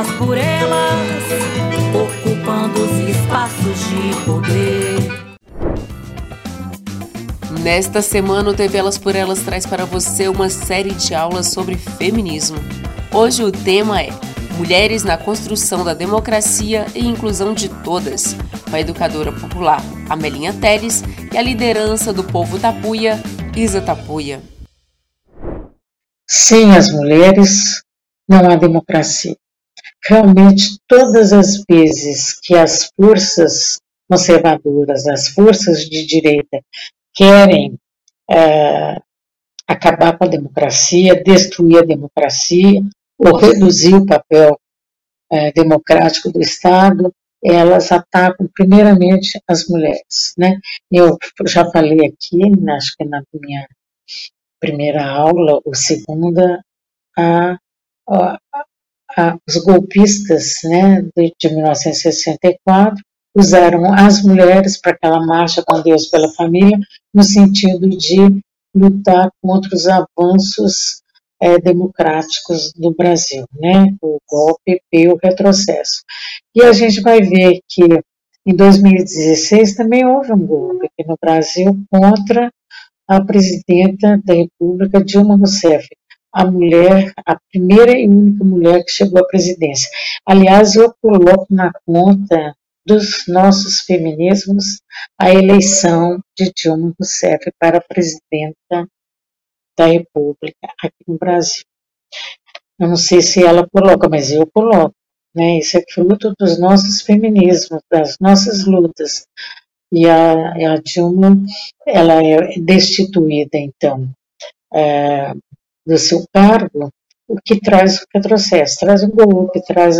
elas por elas, ocupando os espaços de poder. Nesta semana, o TV Elas por Elas traz para você uma série de aulas sobre feminismo. Hoje o tema é Mulheres na construção da democracia e inclusão de todas, com a educadora popular Amelinha Teles e a liderança do povo Tapuia, Isa Tapuia. Sem as mulheres, não há democracia. Realmente, todas as vezes que as forças conservadoras, as forças de direita, querem é, acabar com a democracia, destruir a democracia ou reduzir o papel é, democrático do Estado, elas atacam primeiramente as mulheres. Né? Eu já falei aqui, acho que na minha primeira aula ou segunda, a, a, os golpistas né, de, de 1964 usaram as mulheres para aquela marcha com Deus pela família, no sentido de lutar contra os avanços é, democráticos do Brasil, né? o golpe e o retrocesso. E a gente vai ver que em 2016 também houve um golpe aqui no Brasil contra a presidenta da República, Dilma Rousseff, a mulher, a primeira e única mulher que chegou à presidência. Aliás, eu coloco na conta dos nossos feminismos a eleição de Dilma Rousseff para presidenta da República aqui no Brasil. Eu não sei se ela coloca, mas eu coloco. Né? Isso é fruto dos nossos feminismos, das nossas lutas. E a, a Dilma, ela é destituída, então, é, do seu cargo, o que traz o retrocesso, traz o golpe, traz.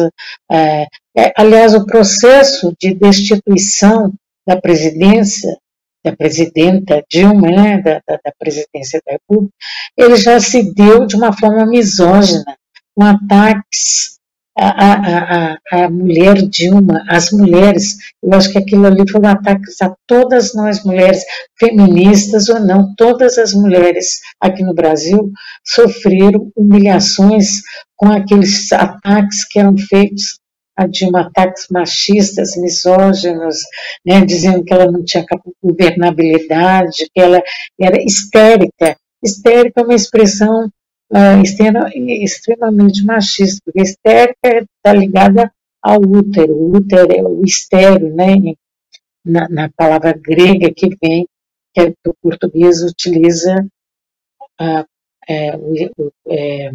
É, é, aliás, o processo de destituição da presidência, da presidenta Dilma, né, da, da, da presidência da República, ele já se deu de uma forma misógina, com ataques a, a, a, a mulher Dilma, as mulheres, eu acho que aquilo ali foi um ataque a todas nós mulheres, feministas ou não, todas as mulheres aqui no Brasil sofreram humilhações com aqueles ataques que eram feitos a Dilma, ataques machistas, misóginos, né, dizendo que ela não tinha governabilidade, que ela era histérica. Histérica é uma expressão extremamente machista, porque histérica está ligada ao útero, o útero é o estéreo, né, na, na, palavra grega que vem, que, é, que o português utiliza uh, é, é,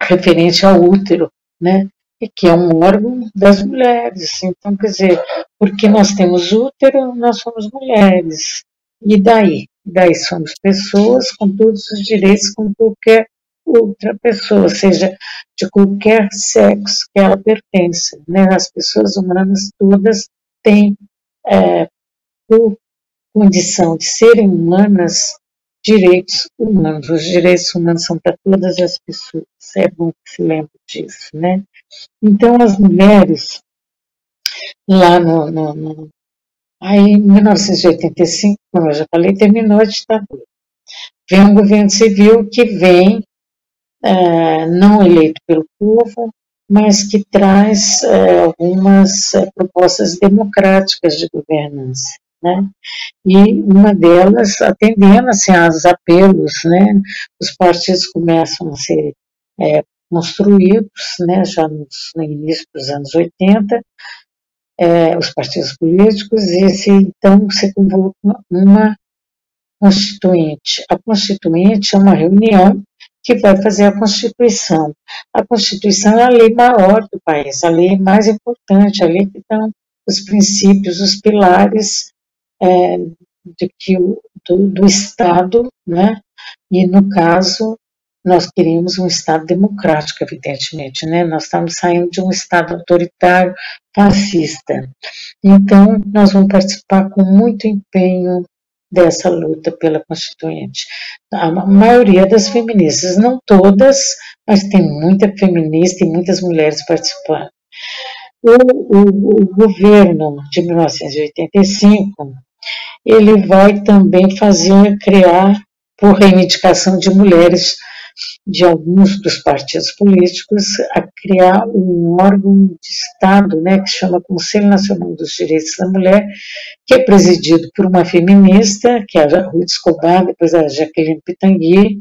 referente ao útero, né, que é um órgão das mulheres. Então, quer dizer, porque nós temos útero, nós somos mulheres. E daí? Daí somos pessoas com todos os direitos como qualquer outra pessoa, seja de qualquer sexo que ela pertença. Né? As pessoas humanas todas têm, é, por condição de serem humanas, direitos humanos. Os direitos humanos são para todas as pessoas. É bom que se lembre disso, né? Então, as mulheres, lá no, no, no Aí, em 1985, como eu já falei, terminou a ditadura. Vem um governo civil que vem, é, não eleito pelo povo, mas que traz é, algumas é, propostas democráticas de governança. né? E uma delas atendendo assim, aos apelos, né? Os partidos começam a ser é, construídos, né? Já no, no início dos anos 80, é, os partidos políticos, e se, então se convoca uma constituinte. A constituinte é uma reunião que vai fazer a Constituição. A Constituição é a lei maior do país, a lei mais importante, a lei que dão os princípios, os pilares é, de que o, do, do Estado, né? E no caso nós queríamos um Estado democrático, evidentemente, né? Nós estamos saindo de um Estado autoritário, fascista. Então nós vamos participar com muito empenho dessa luta pela Constituinte. A maioria das feministas, não todas, mas tem muita feminista e muitas mulheres participando. O, o, o governo de 1985, ele vai também fazer, criar, por reivindicação de mulheres, de alguns dos partidos políticos a criar um órgão de Estado, né, que chama Conselho Nacional dos Direitos da Mulher, que é presidido por uma feminista, que é a Ruth Escobar, depois a Jaqueline Pitangui,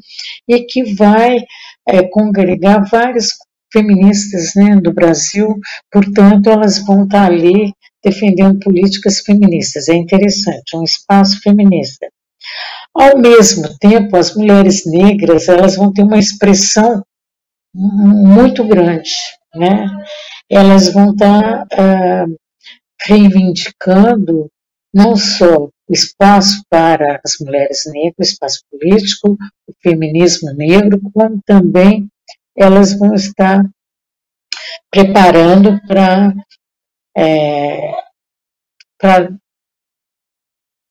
e que vai é, congregar várias feministas né, do Brasil, portanto, elas vão estar ali defendendo políticas feministas. É interessante, um espaço feminista. Ao mesmo tempo, as mulheres negras elas vão ter uma expressão muito grande, né? Elas vão estar uh, reivindicando não só o espaço para as mulheres negras, o espaço político, o feminismo negro, como também elas vão estar preparando para é, para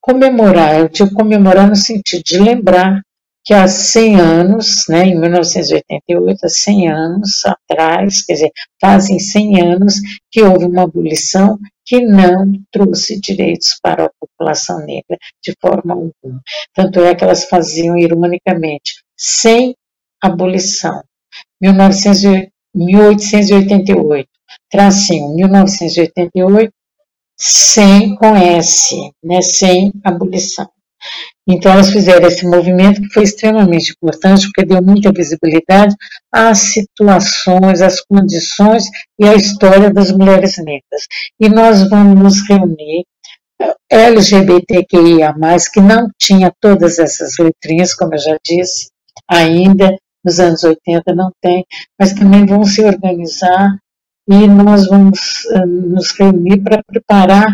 comemorar, eu digo comemorar no sentido de lembrar que há 100 anos, né, em 1988, há 100 anos atrás, quer dizer, fazem 100 anos que houve uma abolição que não trouxe direitos para a população negra de forma alguma. Tanto é que elas faziam ironicamente, sem abolição. 1888, tracinho, 1988, sem com S, né, sem abolição. Então, elas fizeram esse movimento que foi extremamente importante, porque deu muita visibilidade às situações, às condições e à história das mulheres negras. E nós vamos nos reunir, LGBTQIA, que não tinha todas essas letrinhas, como eu já disse, ainda nos anos 80 não tem, mas também vão se organizar e nós vamos uh, nos reunir para preparar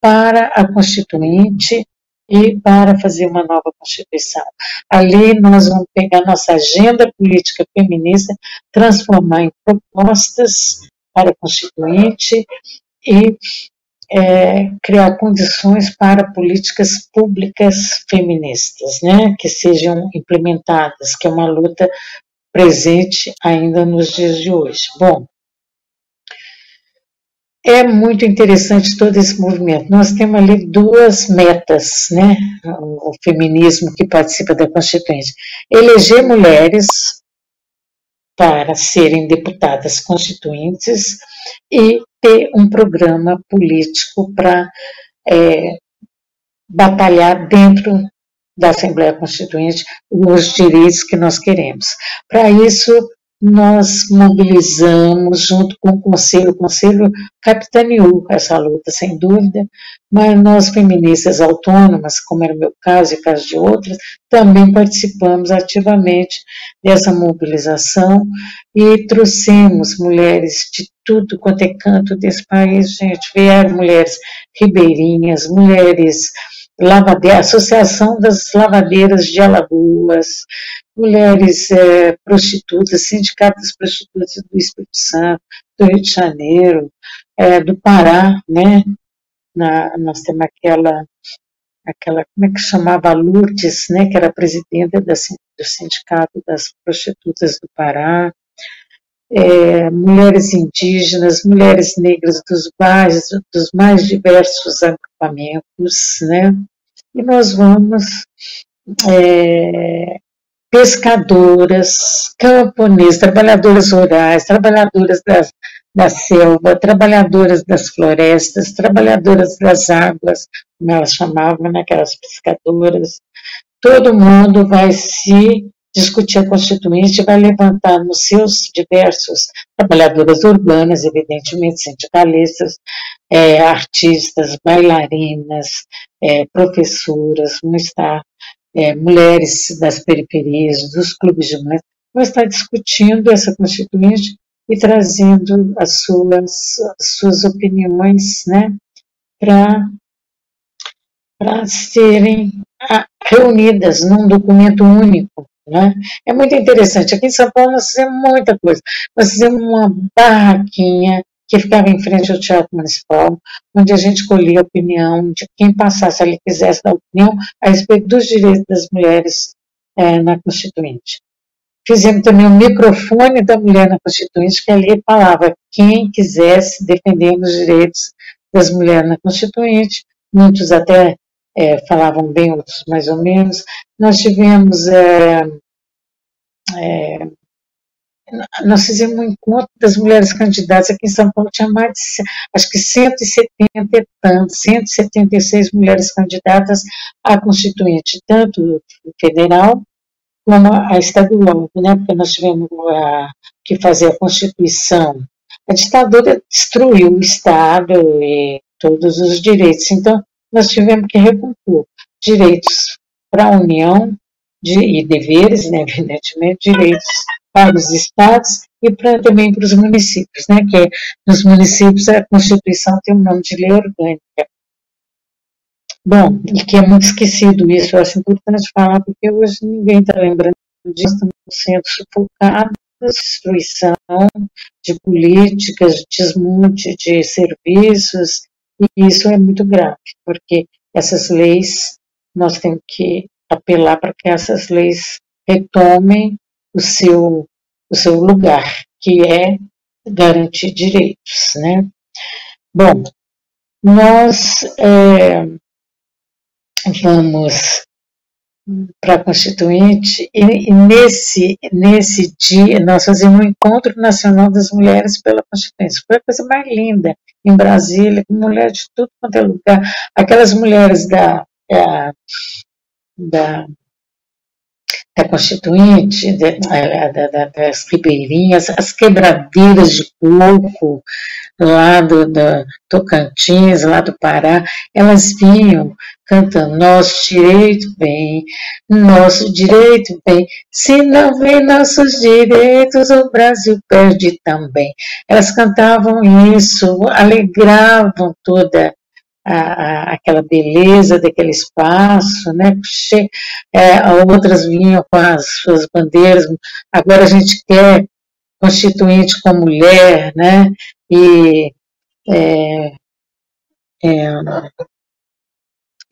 para a Constituinte e para fazer uma nova Constituição. Ali nós vamos pegar nossa agenda política feminista, transformar em propostas para a Constituinte e é, criar condições para políticas públicas feministas, né, que sejam implementadas, que é uma luta presente ainda nos dias de hoje. Bom, é muito interessante todo esse movimento. Nós temos ali duas metas, né? O feminismo que participa da Constituinte: eleger mulheres para serem deputadas constituintes e ter um programa político para é, batalhar dentro da Assembleia Constituinte os direitos que nós queremos. Para isso, nós mobilizamos junto com o Conselho, o Conselho capitaneou essa luta, sem dúvida, mas nós feministas autônomas, como era o meu caso e caso de outras, também participamos ativamente dessa mobilização e trouxemos mulheres de tudo quanto é canto desse país, gente, vieram mulheres ribeirinhas, mulheres lavadeiras, Associação das Lavadeiras de Alagoas, mulheres é, prostitutas, sindicato das prostitutas do Espírito Santo, do Rio de Janeiro, é, do Pará, né? Na, nós temos aquela, aquela, como é que chamava, Lourdes, né? Que era presidenta da, do Sindicato das Prostitutas do Pará, é, mulheres indígenas, mulheres negras dos mais, dos mais diversos agrupamentos, né? E nós vamos é, pescadoras, camponesas, trabalhadoras rurais, trabalhadoras das, da selva, trabalhadoras das florestas, trabalhadoras das águas, como elas chamavam, né, aquelas pescadoras. Todo mundo vai se discutir a Constituinte, vai levantar nos seus diversos trabalhadoras urbanas, evidentemente, sindicalistas, é, artistas, bailarinas, é, professoras, vão estar é, mulheres das periferias, dos clubes de mulheres, vão estar discutindo essa Constituinte e trazendo as suas, as suas opiniões né, para serem reunidas num documento único. Né? É muito interessante. Aqui em São Paulo nós fizemos muita coisa. Nós fizemos uma barraquinha que ficava em frente ao Teatro Municipal, onde a gente colhia a opinião de quem passasse ali quisesse dar opinião a respeito dos direitos das mulheres é, na Constituinte. Fizemos também o um microfone da mulher na Constituinte, que ali falava quem quisesse defender os direitos das mulheres na Constituinte, muitos até é, falavam bem, outros mais ou menos. Nós tivemos é, é, nós fizemos um encontro das mulheres candidatas. Aqui em São Paulo, tinha mais de, acho que 170 e tantos, 176 mulheres candidatas à Constituinte, tanto federal como a estadual, né, porque nós tivemos a, que fazer a Constituição. A ditadura destruiu o Estado e todos os direitos, então nós tivemos que recompor direitos para a União de, e deveres, né, evidentemente, direitos para os estados e para, também para os municípios, né, que é, nos municípios a Constituição tem o um nome de lei orgânica. Bom, e que é muito esquecido isso, eu acho importante falar, porque hoje ninguém está lembrando disso, estamos sendo sufocados, destruição de políticas, desmonte de serviços, e isso é muito grave, porque essas leis, nós temos que apelar para que essas leis retomem o seu, o seu lugar, que é garantir direitos, né? Bom, nós é, vamos para a Constituinte e, e, nesse, nesse dia nós fazemos um encontro nacional das mulheres pela Constituinte. Foi a coisa mais linda em Brasília, com mulheres de tudo quanto é lugar. Aquelas mulheres da, da, da da Constituinte, de, da, das ribeirinhas, as quebradeiras de coco lá do, do, Tocantins, lá do Pará, elas vinham cantando nosso direito vem, nosso direito vem, se não vem nossos direitos, o Brasil perde também. Elas cantavam isso, alegravam toda a, a, aquela beleza daquele espaço, né? É, outras vinham com as suas bandeiras. Agora a gente quer constituinte com mulher, né? E é, é,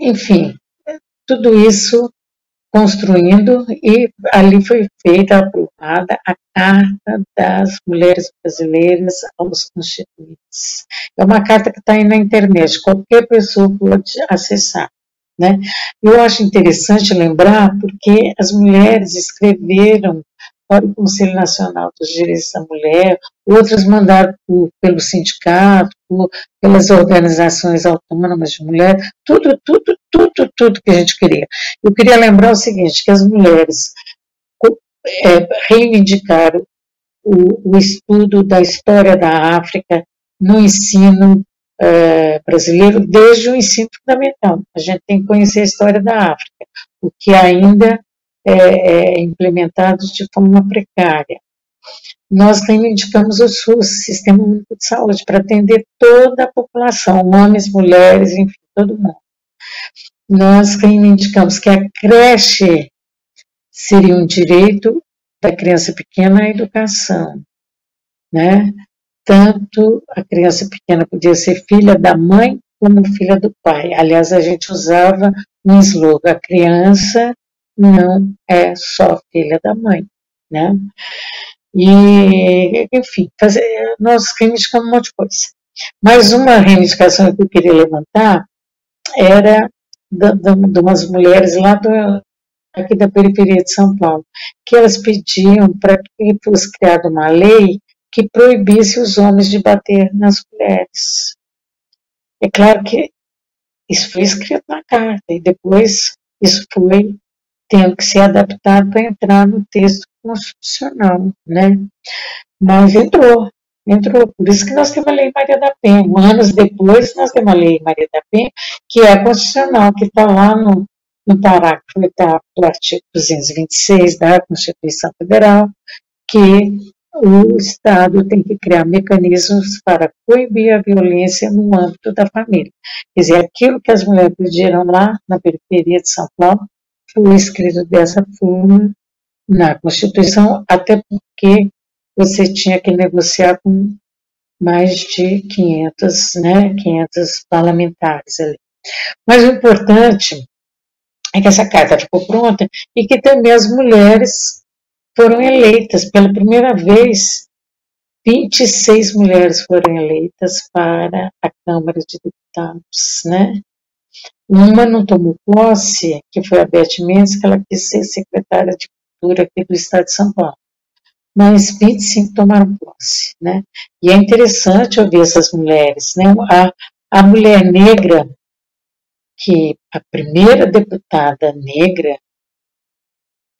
enfim, tudo isso construindo e ali foi feita, aprovada a Carta das Mulheres Brasileiras aos Constituintes. É uma carta que está aí na internet, qualquer pessoa pode acessar. Né? Eu acho interessante lembrar porque as mulheres escreveram para o Conselho Nacional dos Direitos da Mulher, outras mandaram por, pelo sindicato, por, pelas organizações autônomas de mulher, tudo, tudo, tudo, tudo que a gente queria. Eu queria lembrar o seguinte, que as mulheres é, reivindicaram o, o, estudo da história da África no ensino é, brasileiro desde o ensino fundamental. A gente tem que conhecer a história da África, o que ainda é, é, implementados de forma precária. Nós reivindicamos o SUS, Sistema Único de Saúde, para atender toda a população, homens, mulheres, enfim, todo mundo. Nós reivindicamos que a creche seria um direito da criança pequena à educação, né? Tanto a criança pequena podia ser filha da mãe como filha do pai. Aliás, a gente usava um slogan: a criança não é só filha da mãe, né? E, enfim, fazer, nós reivindicamos um monte de coisa. Mas uma reivindicação que eu queria levantar era de, umas mulheres lá do, aqui da periferia de São Paulo, que elas pediam para que fosse criada uma lei que proibisse os homens de bater nas mulheres. É claro que isso foi escrito na carta e depois isso foi tendo que ser adaptado para entrar no texto constitucional, né? Mas entrou, entrou. Por isso que nós temos a Lei Maria da Penha. Anos depois, nós temos a Lei Maria da Penha, que é constitucional, que está lá no, no parágrafo do artigo 226 da Constituição Federal, que o Estado tem que criar mecanismos para coibir a violência no âmbito da família. Quer dizer, aquilo que as mulheres pediram lá na periferia de São Paulo foi escrito dessa forma na Constituição, até porque você tinha que negociar com mais de 500, né, 500 parlamentares ali. Mas o importante é que essa carta ficou pronta e que também as mulheres foram eleitas pela primeira vez. 26 mulheres foram eleitas para a Câmara de Deputados, né? Uma não tomou posse, que foi a Beth Mendes, que ela quis ser secretária de Cultura aqui do Estado de São Paulo mas 25 tomaram posse, né? E é interessante ouvir essas mulheres, né? A, a mulher negra, que a primeira deputada negra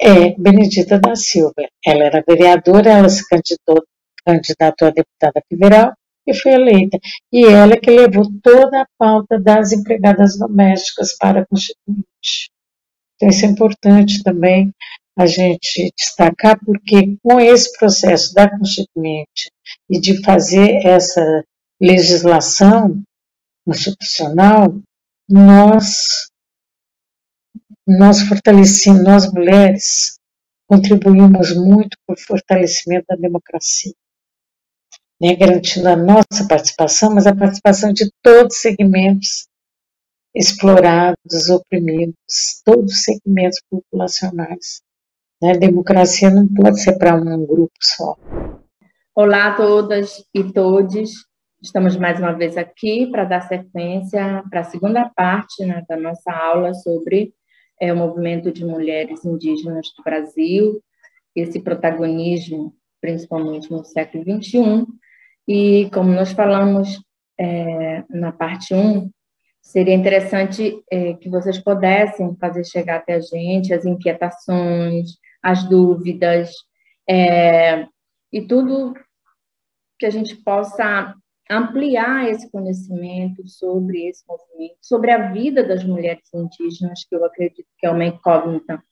é Benedita da Silva. Ela era vereadora, ela se candidatou, candidatou a deputada federal e foi eleita. E ela que levou toda a pauta das empregadas domésticas para a Constituinte. Então, isso é importante também a gente destacar, porque com esse processo da Constituinte e de fazer essa legislação constitucional, nós, nós fortalecemos, nós mulheres, contribuímos muito para o fortalecimento da democracia, né, garantindo a nossa participação, mas a participação de todos os segmentos explorados, oprimidos, todos os segmentos populacionais. Né? Democracia não pode ser para um grupo só. Olá a todas e todos. Estamos mais uma vez aqui para dar sequência para a segunda parte né, da nossa aula sobre é, o movimento de mulheres indígenas do Brasil, esse protagonismo, principalmente no século XXI. E, como nós falamos é, na parte 1, seria interessante é, que vocês pudessem fazer chegar até a gente as inquietações, as dúvidas, é, e tudo que a gente possa ampliar esse conhecimento sobre esse movimento, sobre a vida das mulheres indígenas, que eu acredito que é uma incógnita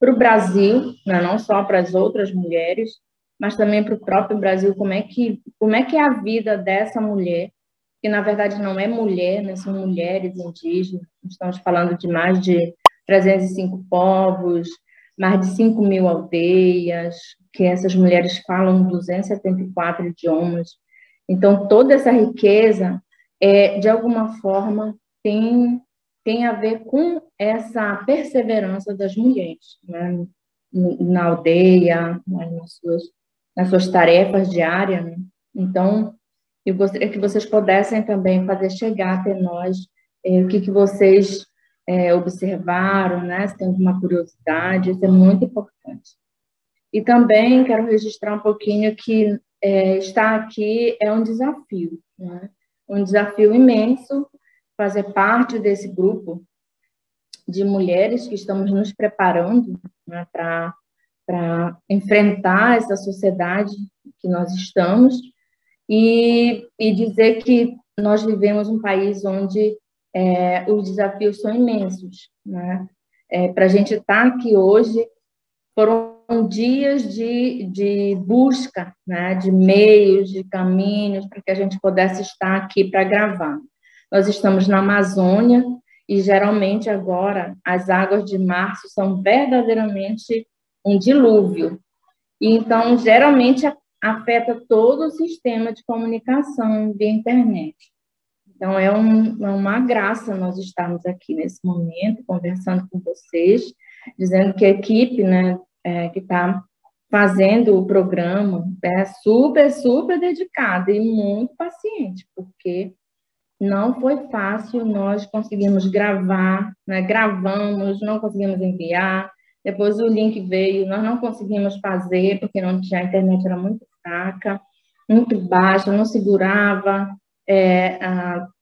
para o Brasil, né, não só para as outras mulheres, mas também para o próprio Brasil, como é que como é que é a vida dessa mulher, que na verdade não é mulher, né, são mulheres indígenas, estamos falando de mais de 305 povos, mais de 5 mil aldeias, que essas mulheres falam 274 idiomas. Então, toda essa riqueza, é, de alguma forma, tem, tem a ver com essa perseverança das mulheres, né? na aldeia, nas, suas, nas suas tarefas diárias. Né? Então, eu gostaria que vocês pudessem também fazer chegar até nós é, o que, que vocês é, observaram, né? Se tem alguma curiosidade, isso é muito importante. E também quero registrar um pouquinho que é, estar aqui é um desafio, né? um desafio imenso fazer parte desse grupo de mulheres que estamos nos preparando né, para enfrentar essa sociedade que nós estamos e, e dizer que nós vivemos um país onde é, os desafios são imensos. Né? É, Para a gente estar tá aqui hoje, foram dias de, de busca né? de meios, de caminhos, para que a gente pudesse estar aqui para gravar. Nós estamos na Amazônia e geralmente agora as águas de março são verdadeiramente um dilúvio. E então, geralmente afeta todo o sistema de comunicação via internet. Então, é, um, é uma graça nós estarmos aqui nesse momento, conversando com vocês, dizendo que a equipe né, é, que está fazendo o programa é super, super dedicada e muito paciente, porque não foi fácil, nós conseguimos gravar, né, gravamos, não conseguimos enviar, depois o link veio, nós não conseguimos fazer, porque não tinha, a internet era muito fraca, muito baixa, não segurava é,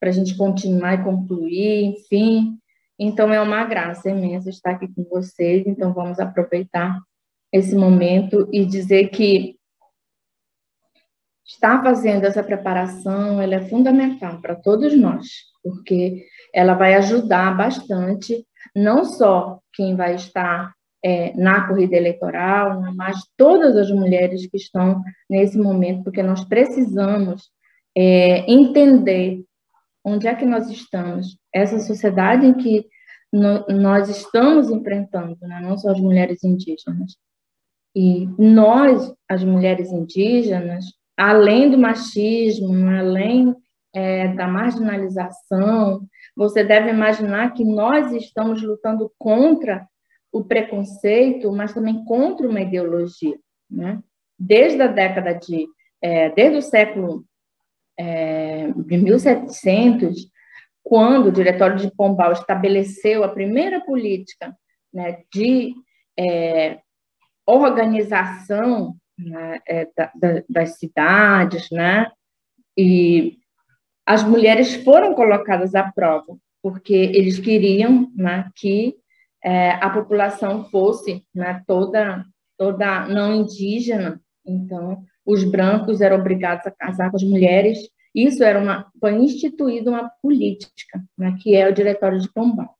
para a gente continuar e concluir, enfim. Então, é uma graça imensa estar aqui com vocês. Então, vamos aproveitar esse momento e dizer que estar fazendo essa preparação ela é fundamental para todos nós, porque ela vai ajudar bastante, não só quem vai estar é, na corrida eleitoral, mas todas as mulheres que estão nesse momento, porque nós precisamos é, entender onde é que nós estamos, essa sociedade em que no, nós estamos enfrentando, né? não só as mulheres indígenas. E nós, as mulheres indígenas, além do machismo, além é, da marginalização, você deve imaginar que nós estamos lutando contra o preconceito, mas também contra uma ideologia. Né? Desde a década de, é, desde o século é, de 1700, quando o Diretório de Pombal estabeleceu a primeira política né, de é, organização né, é, da, da, das cidades, né, e as mulheres foram colocadas à prova, porque eles queriam né, que é, a população fosse né, toda, toda não indígena, então os brancos eram obrigados a casar com as mulheres isso era uma, foi instituída uma política, né, que é o Diretório de Pombal.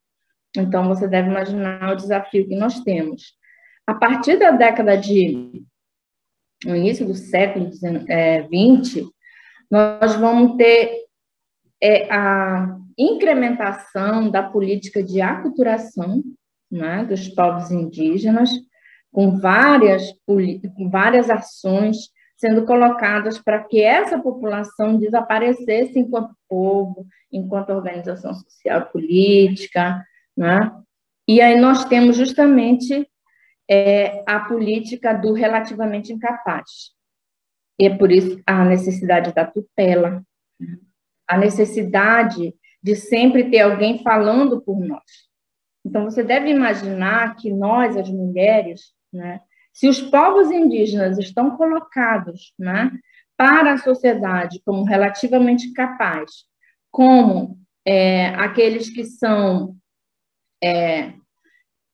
Então, você deve imaginar o desafio que nós temos. A partir da década de. no início do século XX, é, nós vamos ter é, a incrementação da política de aculturação né, dos povos indígenas, com várias, com várias ações sendo colocadas para que essa população desaparecesse enquanto povo, enquanto organização social política, né? E aí nós temos justamente é, a política do relativamente incapaz. E é por isso a necessidade da tutela, a necessidade de sempre ter alguém falando por nós. Então, você deve imaginar que nós, as mulheres, né, se os povos indígenas estão colocados né, para a sociedade como relativamente capazes, como é, aqueles que são é,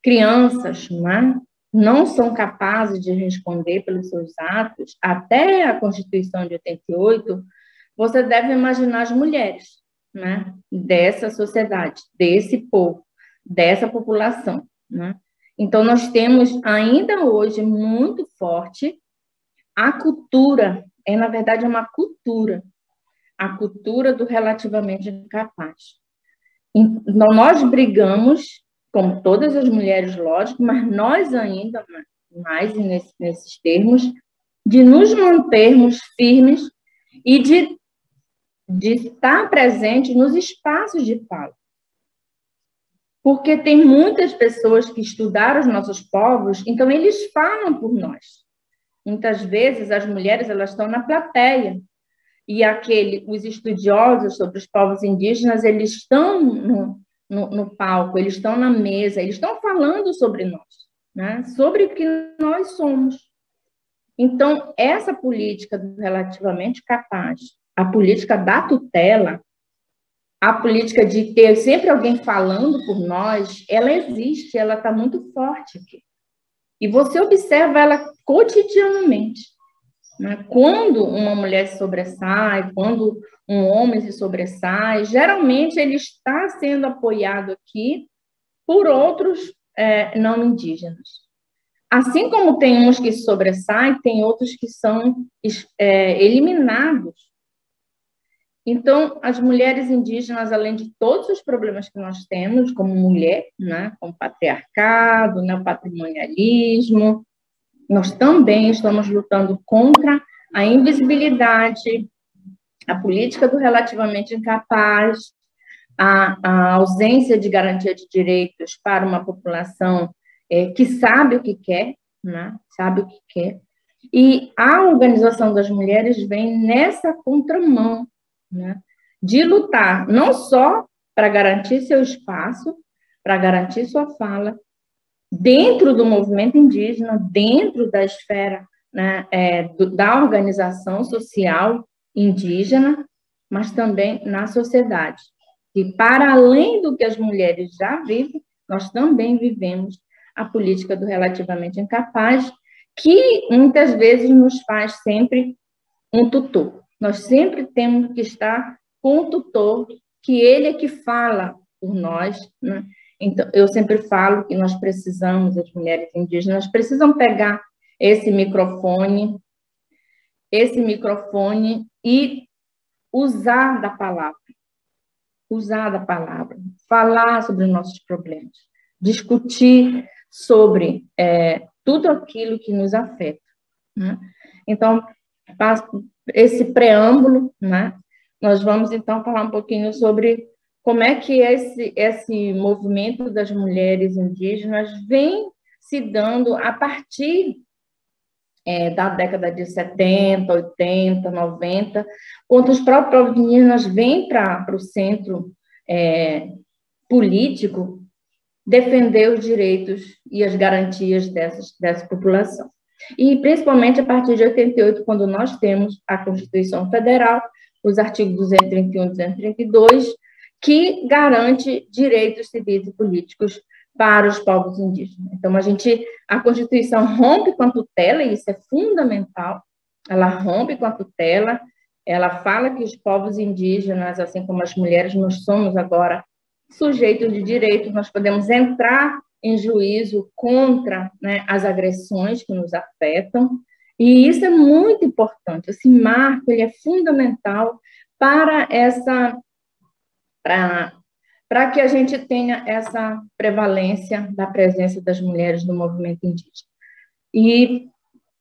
crianças, né, não são capazes de responder pelos seus atos, até a Constituição de 88, você deve imaginar as mulheres né, dessa sociedade, desse povo, dessa população. Né? Então, nós temos ainda hoje muito forte a cultura, é na verdade uma cultura, a cultura do relativamente incapaz. Então, nós brigamos, como todas as mulheres, lógico, mas nós ainda mais nesse, nesses termos, de nos mantermos firmes e de, de estar presentes nos espaços de fala porque tem muitas pessoas que estudaram os nossos povos, então eles falam por nós. Muitas vezes as mulheres elas estão na plateia e aquele, os estudiosos sobre os povos indígenas eles estão no, no, no palco, eles estão na mesa, eles estão falando sobre nós, né? sobre o que nós somos. Então essa política relativamente capaz, a política da tutela, a política de ter sempre alguém falando por nós, ela existe, ela está muito forte aqui. E você observa ela cotidianamente. Né? Quando uma mulher se sobressai, quando um homem se sobressai, geralmente ele está sendo apoiado aqui por outros é, não indígenas. Assim como tem uns que sobressaem, tem outros que são é, eliminados então, as mulheres indígenas, além de todos os problemas que nós temos como mulher, né, como patriarcado, né, patrimonialismo, nós também estamos lutando contra a invisibilidade, a política do relativamente incapaz, a, a ausência de garantia de direitos para uma população é, que sabe o que quer, né, sabe o que quer. E a organização das mulheres vem nessa contramão né? de lutar não só para garantir seu espaço, para garantir sua fala, dentro do movimento indígena, dentro da esfera né, é, do, da organização social indígena, mas também na sociedade. E para além do que as mulheres já vivem, nós também vivemos a política do relativamente incapaz, que muitas vezes nos faz sempre um tutor. Nós sempre temos que estar com o tutor, que ele é que fala por nós. Né? Então, eu sempre falo que nós precisamos, as mulheres indígenas, precisam pegar esse microfone, esse microfone e usar da palavra, usar da palavra, falar sobre os nossos problemas, discutir sobre é, tudo aquilo que nos afeta. Né? Então, esse preâmbulo, né? nós vamos então falar um pouquinho sobre como é que esse, esse movimento das mulheres indígenas vem se dando a partir é, da década de 70, 80, 90, quando os próprios indígenas vêm para o centro é, político defender os direitos e as garantias dessas, dessa população. E principalmente a partir de 88, quando nós temos a Constituição Federal, os artigos 231 e 232, que garante direitos civis e políticos para os povos indígenas. Então, a gente, a Constituição rompe com a tutela, e isso é fundamental, ela rompe com a tutela, ela fala que os povos indígenas, assim como as mulheres, nós somos agora sujeitos de direito, nós podemos entrar em juízo contra né, as agressões que nos afetam, e isso é muito importante. Esse marco ele é fundamental para essa para para que a gente tenha essa prevalência da presença das mulheres no movimento indígena. E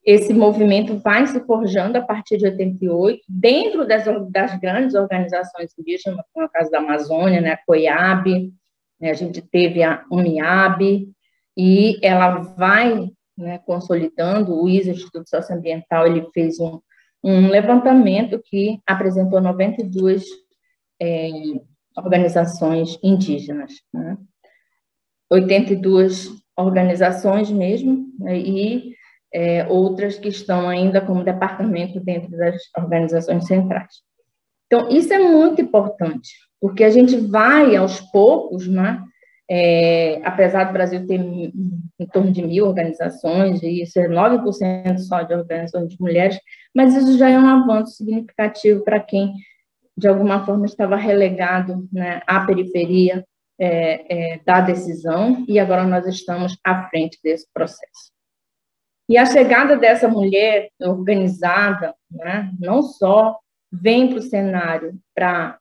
esse movimento vai se forjando a partir de 88, dentro das, das grandes organizações indígenas, como é o caso da Amazônia, né, a COIAB, né, a gente teve a UNIAB, e ela vai né, consolidando, o ISA, Instituto Socioambiental, ele fez um, um levantamento que apresentou 92 é, organizações indígenas, né? 82 organizações mesmo, né, e é, outras que estão ainda como departamento dentro das organizações centrais. Então, isso é muito importante, porque a gente vai aos poucos, né, é, apesar do Brasil ter em torno de mil organizações, e isso é 9% só de organizações de mulheres, mas isso já é um avanço significativo para quem, de alguma forma, estava relegado né, à periferia é, é, da decisão, e agora nós estamos à frente desse processo. E a chegada dessa mulher organizada, né, não só vem para o cenário para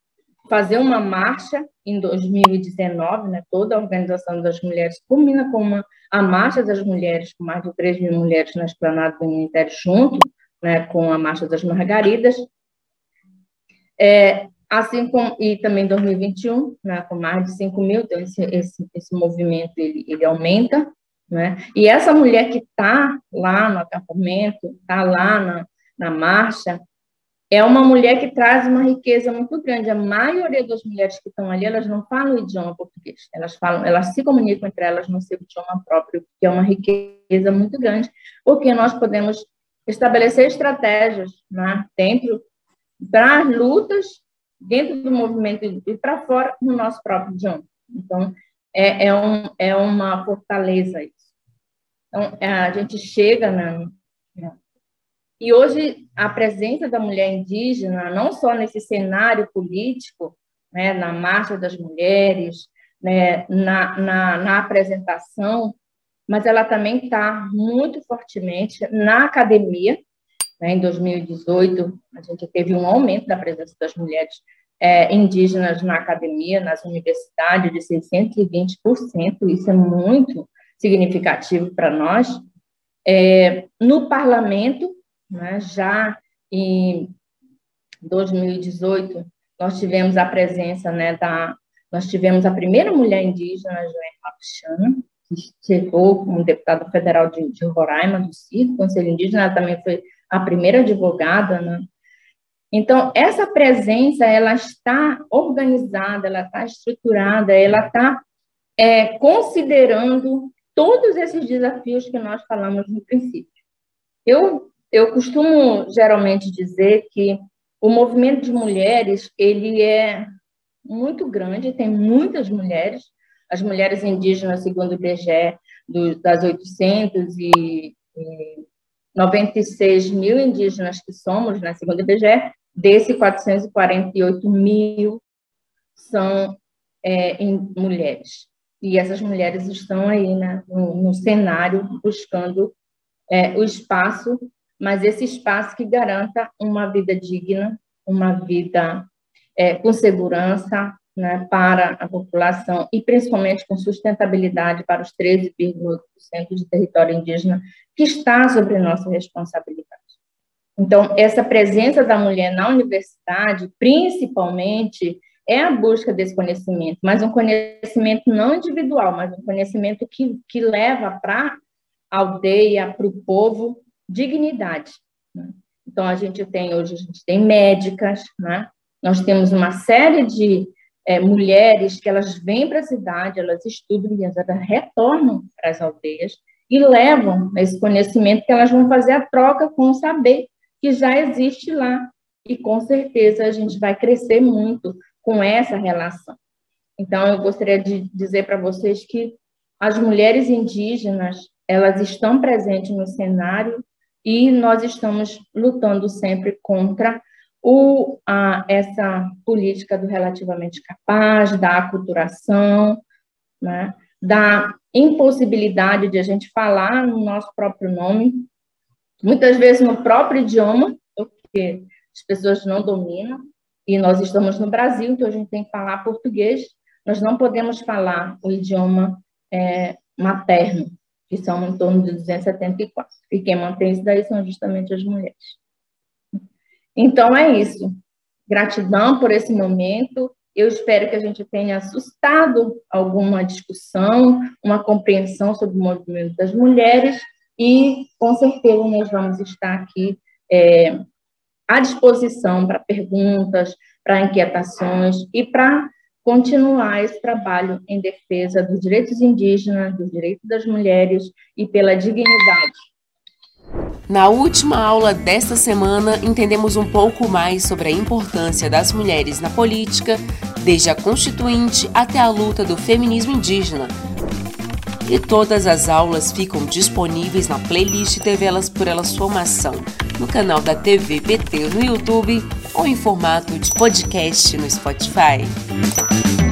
fazer uma marcha em 2019, né, toda a Organização das Mulheres culmina com uma, a Marcha das Mulheres, com mais de 3 mil mulheres na Esplanada do Ministério junto né, com a Marcha das Margaridas, é, assim como, e também 2021, né, com mais de 5 mil, então esse, esse, esse movimento ele, ele aumenta, né? E essa mulher que está lá no acampamento, está lá na, na marcha, é uma mulher que traz uma riqueza muito grande. A maioria das mulheres que estão ali, elas não falam o idioma português. Elas falam, elas se comunicam entre elas no seu idioma próprio, que é uma riqueza muito grande, porque nós podemos estabelecer estratégias né, dentro das lutas, dentro do movimento e para fora no nosso próprio idioma. Então, é, é, um, é uma fortaleza isso. Então, é, a gente chega na. E hoje, a presença da mulher indígena, não só nesse cenário político, né, na Marcha das Mulheres, né, na, na, na apresentação, mas ela também está muito fortemente na academia. Né, em 2018, a gente teve um aumento da presença das mulheres é, indígenas na academia, nas universidades, de 620%. Isso é muito significativo para nós. É, no parlamento, né, já em 2018, nós tivemos a presença né, da. Nós tivemos a primeira mulher indígena, Joana Rapuchana, que chegou como deputada federal de, de Roraima, do CID, Conselho Indígena, ela também foi a primeira advogada. Né? Então, essa presença, ela está organizada, ela está estruturada, ela está é, considerando todos esses desafios que nós falamos no princípio. Eu eu costumo geralmente dizer que o movimento de mulheres ele é muito grande, tem muitas mulheres, as mulheres indígenas, segundo o IBGE, das 896 mil indígenas que somos, né, segundo o IBGE, desse 448 mil são é, em mulheres. E essas mulheres estão aí né, no, no cenário buscando é, o espaço, mas esse espaço que garanta uma vida digna, uma vida é, com segurança né, para a população e principalmente com sustentabilidade para os 13,8% de território indígena que está sobre nossa responsabilidade. Então, essa presença da mulher na universidade, principalmente, é a busca desse conhecimento, mas um conhecimento não individual, mas um conhecimento que, que leva para a aldeia, para o povo, dignidade. Né? Então, a gente tem, hoje, a gente tem médicas, né? nós temos uma série de é, mulheres que elas vêm para a cidade, elas estudam e elas retornam para as aldeias e levam esse conhecimento que elas vão fazer a troca com o saber que já existe lá. E com certeza a gente vai crescer muito com essa relação. Então, eu gostaria de dizer para vocês que as mulheres indígenas, elas estão presentes no cenário e nós estamos lutando sempre contra o, a, essa política do relativamente capaz, da aculturação, né, da impossibilidade de a gente falar no nosso próprio nome, muitas vezes no próprio idioma, porque as pessoas não dominam, e nós estamos no Brasil, então a gente tem que falar português, nós não podemos falar o idioma é, materno, que são em torno de 274. E quem mantém isso daí são justamente as mulheres. Então é isso. Gratidão por esse momento. Eu espero que a gente tenha assustado alguma discussão, uma compreensão sobre o movimento das mulheres e, com certeza, nós vamos estar aqui é, à disposição para perguntas, para inquietações e para continuar esse trabalho em defesa dos direitos indígenas, dos direitos das mulheres e pela dignidade. Na última aula desta semana, entendemos um pouco mais sobre a importância das mulheres na política, desde a Constituinte até a luta do feminismo indígena. E todas as aulas ficam disponíveis na playlist TV Elas por Elas Formação no canal da TV PT no YouTube ou em formato de podcast no Spotify.